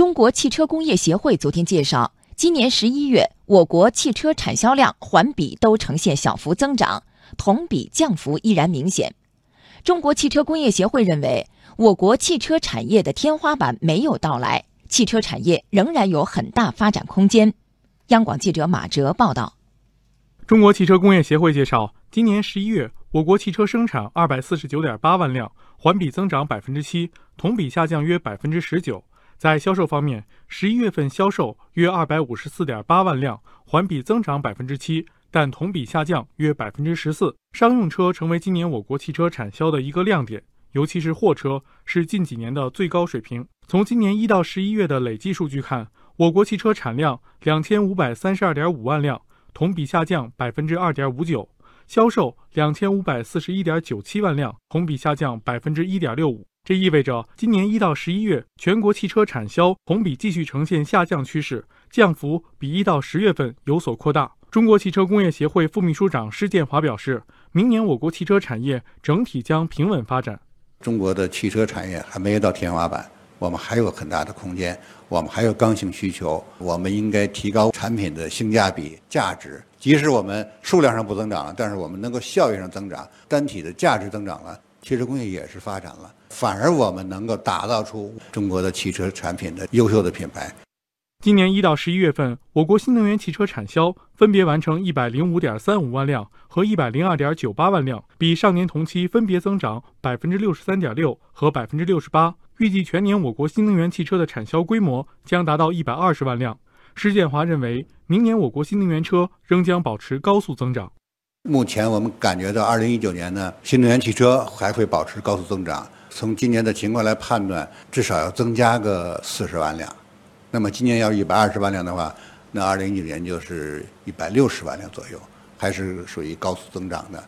中国汽车工业协会昨天介绍，今年十一月，我国汽车产销量环比都呈现小幅增长，同比降幅依然明显。中国汽车工业协会认为，我国汽车产业的天花板没有到来，汽车产业仍然有很大发展空间。央广记者马哲报道。中国汽车工业协会介绍，今年十一月，我国汽车生产二百四十九点八万辆，环比增长百分之七，同比下降约百分之十九。在销售方面，十一月份销售约二百五十四点八万辆，环比增长百分之七，但同比下降约百分之十四。商用车成为今年我国汽车产销的一个亮点，尤其是货车是近几年的最高水平。从今年一到十一月的累计数据看，我国汽车产量两千五百三十二点五万辆，同比下降百分之二点五九；销售两千五百四十一点九七万辆，同比下降百分之一点六五。这意味着，今年一到十一月，全国汽车产销同比继续呈现下降趋势，降幅比一到十月份有所扩大。中国汽车工业协会副秘书长施建华表示，明年我国汽车产业整体将平稳发展。中国的汽车产业还没有到天花板，我们还有很大的空间，我们还有刚性需求，我们应该提高产品的性价比、价值。即使我们数量上不增长了，但是我们能够效益上增长，单体的价值增长了。汽车工业也是发展了，反而我们能够打造出中国的汽车产品的优秀的品牌。今年一到十一月份，我国新能源汽车产销分别完成一百零五点三五万辆和一百零二点九八万辆，比上年同期分别增长百分之六十三点六和百分之六十八。预计全年我国新能源汽车的产销规模将达到一百二十万辆。施建华认为，明年我国新能源车仍将保持高速增长。目前我们感觉到，二零一九年呢，新能源汽车还会保持高速增长。从今年的情况来判断，至少要增加个四十万辆。那么今年要一百二十万辆的话，那二零一九年就是一百六十万辆左右，还是属于高速增长的。